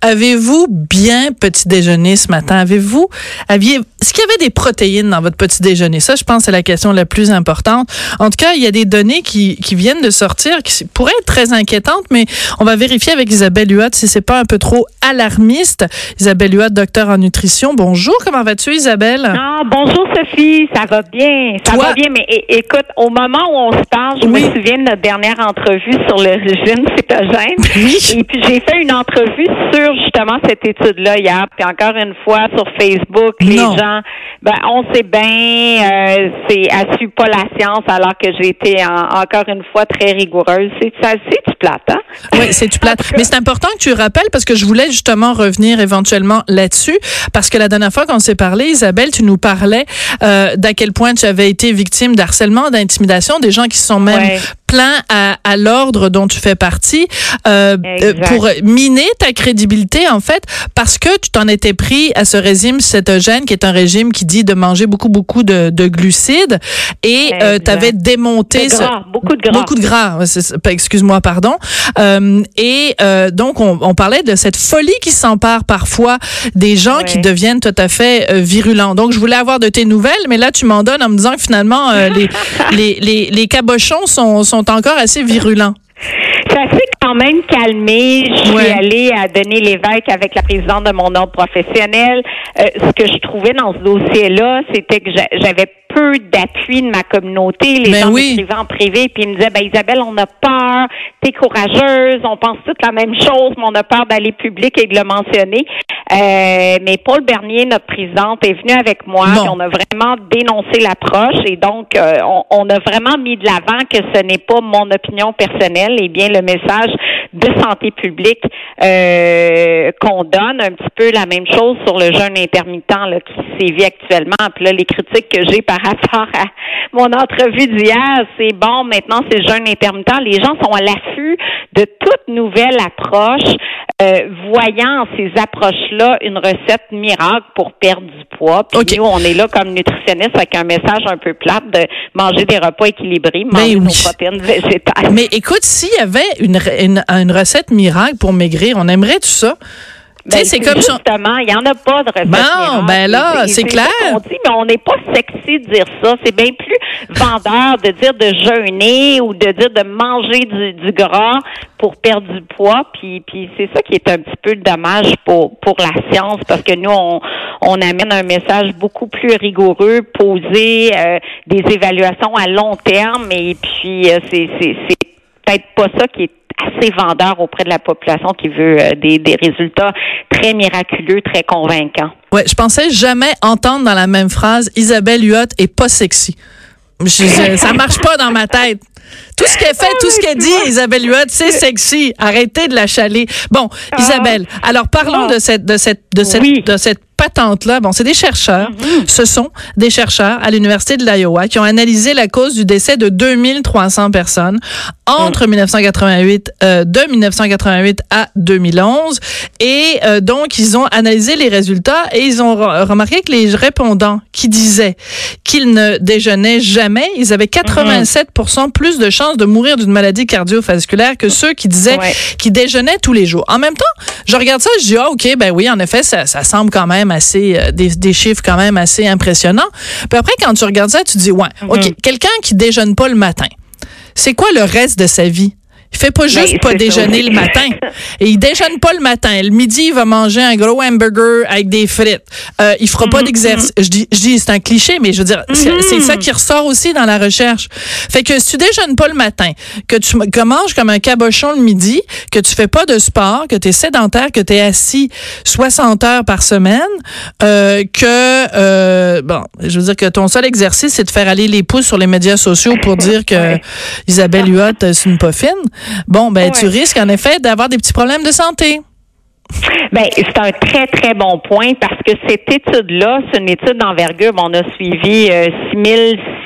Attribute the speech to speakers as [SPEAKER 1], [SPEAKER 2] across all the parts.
[SPEAKER 1] Avez-vous bien petit déjeuner ce matin? Avez-vous, aviez, est-ce qu'il y avait des protéines dans votre petit déjeuner? Ça, je pense, c'est la question la plus importante. En tout cas, il y a des données qui, qui viennent de sortir qui pourraient être très inquiétantes, mais on va vérifier avec Isabelle Huot si c'est pas un peu trop alarmiste. Isabelle Huot, docteur en nutrition. Bonjour, comment vas-tu, Isabelle?
[SPEAKER 2] Ah, bonjour Sophie, ça va bien, ça
[SPEAKER 1] Toi-
[SPEAKER 2] va bien, mais écoute, au moment où on se parle, je
[SPEAKER 1] Oui.
[SPEAKER 2] me souviens de notre dernière entrevue sur le régime cétogène.
[SPEAKER 1] Oui.
[SPEAKER 2] Et puis j'ai fait une entrevue sur justement cette étude-là hier. Puis encore une fois sur Facebook, les gens, ben on sait bien, euh, c'est assume pas la science alors que j'ai été en- encore une fois très rigoureuse. C'est ça, c'est du plate, hein?
[SPEAKER 1] Oui, c'est tout plate. Mais c'est important que tu rappelles parce que je voulais justement revenir éventuellement là-dessus parce que la dernière fois qu'on s'est parlé, Isabelle, tu nous parlais euh, d'à quel point tu avais été victime d'harcèlement, d'intimidation, des gens qui sont même
[SPEAKER 2] Ouais.
[SPEAKER 1] Pleins à, à l'ordre dont tu fais partie euh, euh, pour miner ta crédibilité en fait parce que tu t'en étais pris à ce régime cétogène qui est un régime qui dit de manger beaucoup beaucoup de, de glucides et euh, tu avais démonté ce-
[SPEAKER 2] beaucoup de gras.
[SPEAKER 1] beaucoup de excuse-moi, pardon. Euh, et euh, donc, on, on parlait de cette folie qui s'empare parfois des gens
[SPEAKER 2] Ouais.
[SPEAKER 1] qui deviennent tout à fait euh, virulents. Donc, je voulais avoir de tes nouvelles, mais là, tu m'en donnes en me disant que finalement, euh, les, les, les, les cabochons sont, sont encore assez virulents.
[SPEAKER 2] Ça s'est quand même calmé. Je suis
[SPEAKER 1] Ouais.
[SPEAKER 2] allée à Denis Lévesque avec la présidente de mon ordre professionnel. Euh, ce que je trouvais dans ce dossier-là, c'était que j'a- j'avais peu d'appui de ma communauté. Les
[SPEAKER 1] Ben
[SPEAKER 2] gens
[SPEAKER 1] oui.
[SPEAKER 2] m'écrivaient en privé puis ils me disaient, ben Isabelle, on a peur, t'es courageuse, on pense toutes la même chose, mais on a peur d'aller public et de le mentionner. Euh, mais Paul Bernier, notre présidente, est venu avec moi.
[SPEAKER 1] Bon.
[SPEAKER 2] puis on a vraiment dénoncé l'approche et donc euh, on, on a vraiment mis de l'avant que ce n'est pas mon opinion personnelle et bien le message de santé publique euh, qu'on donne un petit peu la même chose sur le jeûne intermittent là, qui sévit actuellement. Puis là, les critiques que j'ai par rapport à mon entrevue d'hier, c'est bon, maintenant c'est le jeûne intermittent. Les gens sont à l'affût de toute nouvelle approche, euh, voyant en ces approches-là une recette miracle pour perdre du poids. Puis
[SPEAKER 1] OK.
[SPEAKER 2] nous, on est là comme nutritionniste avec un message un peu plate de manger des repas équilibrés, manger
[SPEAKER 1] Ben
[SPEAKER 2] nos
[SPEAKER 1] oui.
[SPEAKER 2] protéines végétales.
[SPEAKER 1] Mais écoute, s'il y avait une, une, une recette miracle pour maigrir, on aimerait tout ça.
[SPEAKER 2] Ben,
[SPEAKER 1] c'est comme ça.
[SPEAKER 2] justement, il n'y en a pas de recette miracle.
[SPEAKER 1] ben là, c'est clair.
[SPEAKER 2] qu'on dit, mais on n'est pas sexy de dire ça. C'est bien plus vendeur de dire de jeûner ou de dire de manger du, du gras pour perdre du poids. Puis, puis c'est ça qui est un petit peu dommage pour, pour la science parce que nous, on, on amène un message beaucoup plus rigoureux, posé, euh, des évaluations à long terme. Et puis, euh, c'est, c'est, c'est peut-être pas ça qui est assez vendeur auprès de la population qui veut euh, des, des résultats très miraculeux, très convaincants.
[SPEAKER 1] Ouais, je pensais jamais entendre dans la même phrase Isabelle Huot est pas sexy. Je- je- ça marche pas dans ma tête. Tout ce qu'elle fait, tout ce qu'elle dit, Isabelle Huot, c'est sexy. Arrêtez de la chaler. Bon, Isabelle, alors parlons
[SPEAKER 2] Ah.
[SPEAKER 1] de cette de cette de cette
[SPEAKER 2] Oui.
[SPEAKER 1] de cette patente là. Bon, c'est des chercheurs. Ce sont des chercheurs à l'université de l'Iowa qui ont analysé la cause du décès de 2300 personnes entre 1988 euh, de 1988 à 2011 et euh, donc ils ont analysé les résultats et ils ont re- remarqué que les répondants qui disaient qu'ils ne déjeunaient jamais, ils avaient 87% plus de chances de mourir d'une maladie cardiovasculaire que ceux qui disaient
[SPEAKER 2] Ouais.
[SPEAKER 1] qu'ils déjeunaient tous les jours. En même temps, je regarde ça, je dis ah OK, ben oui, en effet, ça, ça semble quand même assez euh, des, des chiffres quand même assez impressionnants. Puis après quand tu regardes ça, tu dis ouais, OK, quelqu'un qui déjeune pas le matin. C'est quoi le reste de sa vie? Il fait pas juste
[SPEAKER 2] Ben,
[SPEAKER 1] pas
[SPEAKER 2] c'est
[SPEAKER 1] déjeuner
[SPEAKER 2] ça.
[SPEAKER 1] le matin. Et il déjeune pas le matin. Le midi, il va manger un gros hamburger avec des frites. Euh, il fera pas d'exercice. Je dis, je dis, c'est un cliché, mais je veux dire, c'est c'est ça qui ressort aussi dans la recherche. Fait que si tu déjeunes pas le matin, que tu que manges comme un cabochon le midi, que tu fais pas de sport, que tu es sédentaire, que tu es assis 60 heures par semaine, euh, que, euh, bon, je veux dire que ton seul exercice, c'est de faire aller les pouces sur les médias sociaux pour dire que. Isabelle Huot, euh, c'est une poffine. Bon, ben, tu risques en effet d'avoir des petits problèmes de santé.
[SPEAKER 2] Ben, c'est un très, très bon point parce que cette étude-là, c'est une étude d'envergure. On a suivi euh, 6600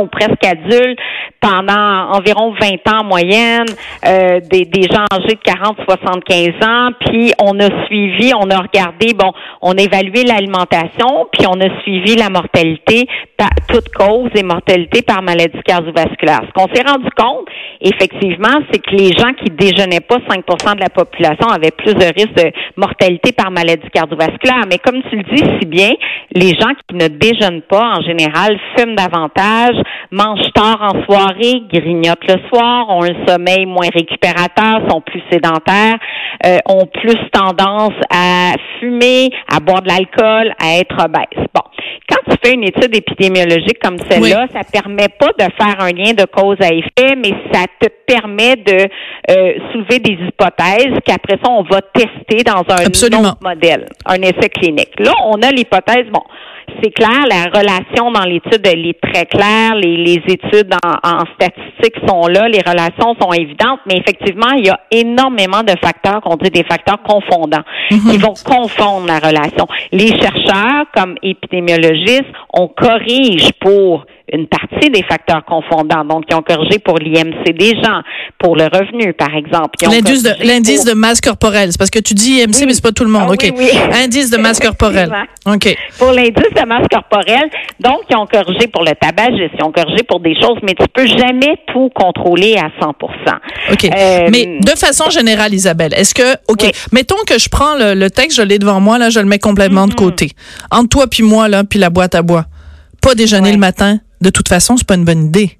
[SPEAKER 2] ou presque adultes pendant environ 20 ans en moyenne, euh, des, des gens âgés de 40-75 ans, puis on a suivi, on a regardé, bon, on a évalué l'alimentation, puis on a suivi la mortalité, par, toute cause et mortalité par maladie cardiovasculaire. Ce qu'on s'est rendu compte, effectivement, c'est que les gens qui déjeunaient pas, 5% de la population avaient plus de risques de mortalité par maladie cardiovasculaire. Mais comme tu le dis si bien, les gens qui ne déjeunent pas, en général, fument davantage, mangent tard en soirée, grignotent le soir, ont un sommeil moins récupérateur, sont plus sédentaires, euh, ont plus tendance à fumer, à boire de l'alcool, à être obèses. Bon, quand tu fais une étude épidémiologique comme celle-là, ça permet pas de faire un lien de cause à effet, mais ça te permet de euh, soulever des hypothèses qu'après ça, on va tester dans un autre modèle, un essai clinique. Là, on a l'hypothèse, bon, c'est clair, la relation dans l'étude, elle est très claire, les, les études en, en, statistiques sont là, les relations sont évidentes, mais effectivement, il y a énormément de facteurs qu'on dit des facteurs confondants, mm qui vont confondre la relation. Les chercheurs, comme épidémiologistes, on corrige pour une partie des facteurs confondants. Donc, ils ont corrigé pour l'IMC des gens, pour le revenu, par exemple.
[SPEAKER 1] L'indice de, de masse corporelle. C'est parce que tu dis IMC, mais c'est pas tout le monde.
[SPEAKER 2] Ah
[SPEAKER 1] OK.
[SPEAKER 2] Oui,
[SPEAKER 1] Indice de masse corporelle. OK.
[SPEAKER 2] Pour l'indice de masse corporelle, donc, ils ont corrigé pour le tabagisme, ils ont corrigé pour des choses, mais tu peux jamais tout contrôler à 100
[SPEAKER 1] OK. Euh, mais de façon générale, Isabelle, est-ce que, OK, mettons que je prends le, texte, je l'ai devant moi, là, je le mets complètement de mm-hmm. côté. Entre toi puis moi, là, puis la boîte à bois. Pas déjeuner le matin, de toute façon, c'est pas une bonne idée.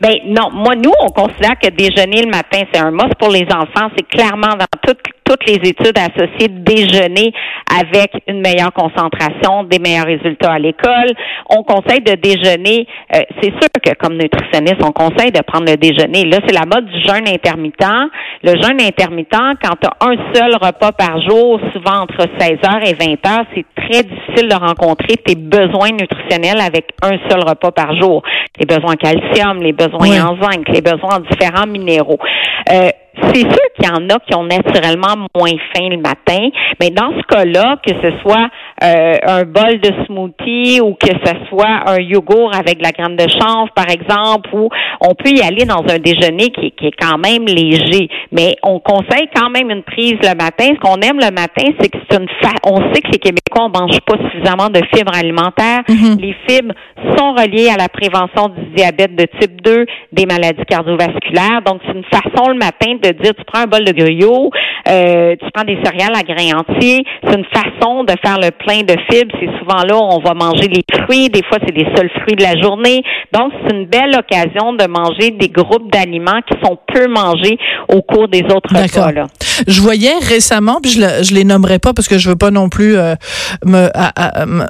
[SPEAKER 2] Ben non, moi nous on considère que déjeuner le matin c'est un must pour les enfants, c'est clairement dans toutes toutes les études associées déjeuner avec une meilleure concentration, des meilleurs résultats à l'école. On conseille de déjeuner, euh, c'est sûr que comme nutritionniste, on conseille de prendre le déjeuner. Là, c'est la mode du jeûne intermittent. Le jeûne intermittent, quand tu as un seul repas par jour, souvent entre 16h et 20h, c'est très difficile de rencontrer tes besoins nutritionnels avec un seul repas par jour. Les besoins en calcium, les besoins en zinc, les besoins en différents minéraux. Euh, c'est sûr qu'il y en a qui ont naturellement moins faim le matin, mais dans ce cas-là, que ce soit euh, un bol de smoothie ou que ce soit un yogourt avec de la graine de chanvre, par exemple, ou on peut y aller dans un déjeuner qui, est quand même léger, mais on conseille quand même une prise le matin. Ce qu'on aime le matin, c'est que c'est une fa on sait que les Québécois ne mangent pas suffisamment de fibres alimentaires. Mm-hmm. Les fibres sont reliées à la prévention du diabète de type 2, des maladies cardiovasculaires. Donc, c'est une façon le matin de dire tu prends un bol de gruyot, euh, tu prends des céréales à grains entiers. C'est une façon de faire le plein de fibres. C'est souvent là où on va manger les fruits. Des fois, c'est les seuls fruits de la journée. Donc, c'est une belle occasion de manger des groupes d'aliments qui sont peu mangés au cours des autres repas. Là.
[SPEAKER 1] Je voyais récemment, puis je, le, je les nommerai pas parce que je veux pas non plus euh, me,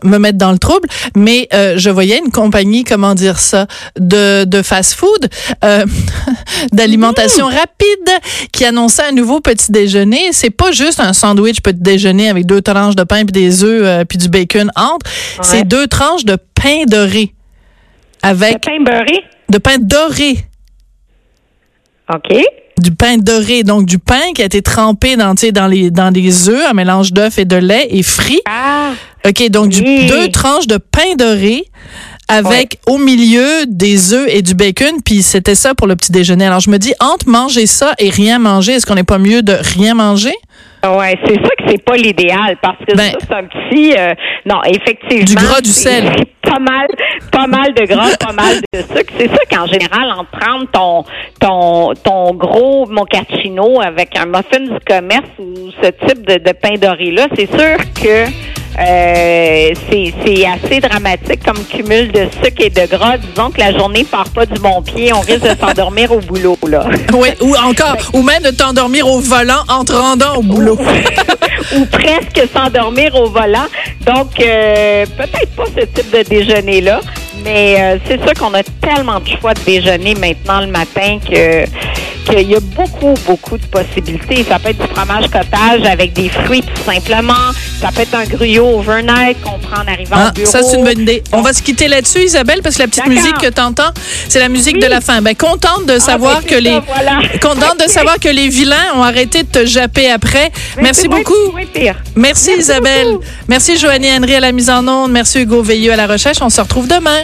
[SPEAKER 1] me mettre dans le trouble, mais euh, je voyais une compagnie, comment dire ça, de, de fast-food, euh, d'alimentation mmh. rapide, qui annonçait un nouveau petit déjeuner. C'est pas juste un sandwich petit déjeuner avec deux tranches de pain puis des œufs puis du bacon entre. C'est deux tranches de pain doré avec.
[SPEAKER 2] De pain beurré?
[SPEAKER 1] De pain doré.
[SPEAKER 2] OK
[SPEAKER 1] du pain doré, donc du pain qui a été trempé dans, dans les dans des œufs, un mélange d'œufs et de lait et frit.
[SPEAKER 2] Ah,
[SPEAKER 1] OK, donc du, deux tranches de pain doré avec au milieu des œufs et du bacon, puis c'était ça pour le petit déjeuner. Alors je me dis entre manger ça et rien manger, est-ce qu'on n'est pas mieux de rien manger?
[SPEAKER 2] Ouais, c'est ça que c'est pas l'idéal parce que ben, ça c'est un petit euh, non effectivement
[SPEAKER 1] du gras du sel.
[SPEAKER 2] pas mal pas mal de gras pas mal de sucre. C'est ça qu'en général en prendre ton ton ton gros mochaccino avec un muffin du commerce ou ce type de, de pain doré là c'est sûr que euh, c'est assez dramatique comme cumul de sucre et de gras. Disons que la journée part pas du bon pied, on risque de s'endormir au boulot là.
[SPEAKER 1] Oui, ou encore, ou même de t'endormir au volant en te rendant au boulot.
[SPEAKER 2] ou presque s'endormir au volant. Donc euh, peut-être pas ce type de déjeuner là, mais euh, c'est sûr qu'on a tellement de choix de déjeuner maintenant le matin que il y a beaucoup, beaucoup de possibilités. Ça peut être du fromage cottage avec des fruits tout simplement. Ça peut être un gruyot overnight qu'on prend en arrivant
[SPEAKER 1] Ah,
[SPEAKER 2] au bureau.
[SPEAKER 1] ça, c'est une bonne idée. On va se quitter là-dessus, Isabelle, parce que la petite musique que tu entends, c'est la musique
[SPEAKER 2] Oui.
[SPEAKER 1] de la fin. Ben, contente de savoir
[SPEAKER 2] ben,
[SPEAKER 1] que les,
[SPEAKER 2] voilà.
[SPEAKER 1] contente de savoir que les vilains ont arrêté de te japper après.
[SPEAKER 2] Mais
[SPEAKER 1] Merci beaucoup.
[SPEAKER 2] moins pire.
[SPEAKER 1] Merci,
[SPEAKER 2] Merci
[SPEAKER 1] Isabelle.
[SPEAKER 2] beaucoup.
[SPEAKER 1] Merci, Joanie Henry à la mise en onde. Merci, Hugo Veilleux à la recherche. On se retrouve demain.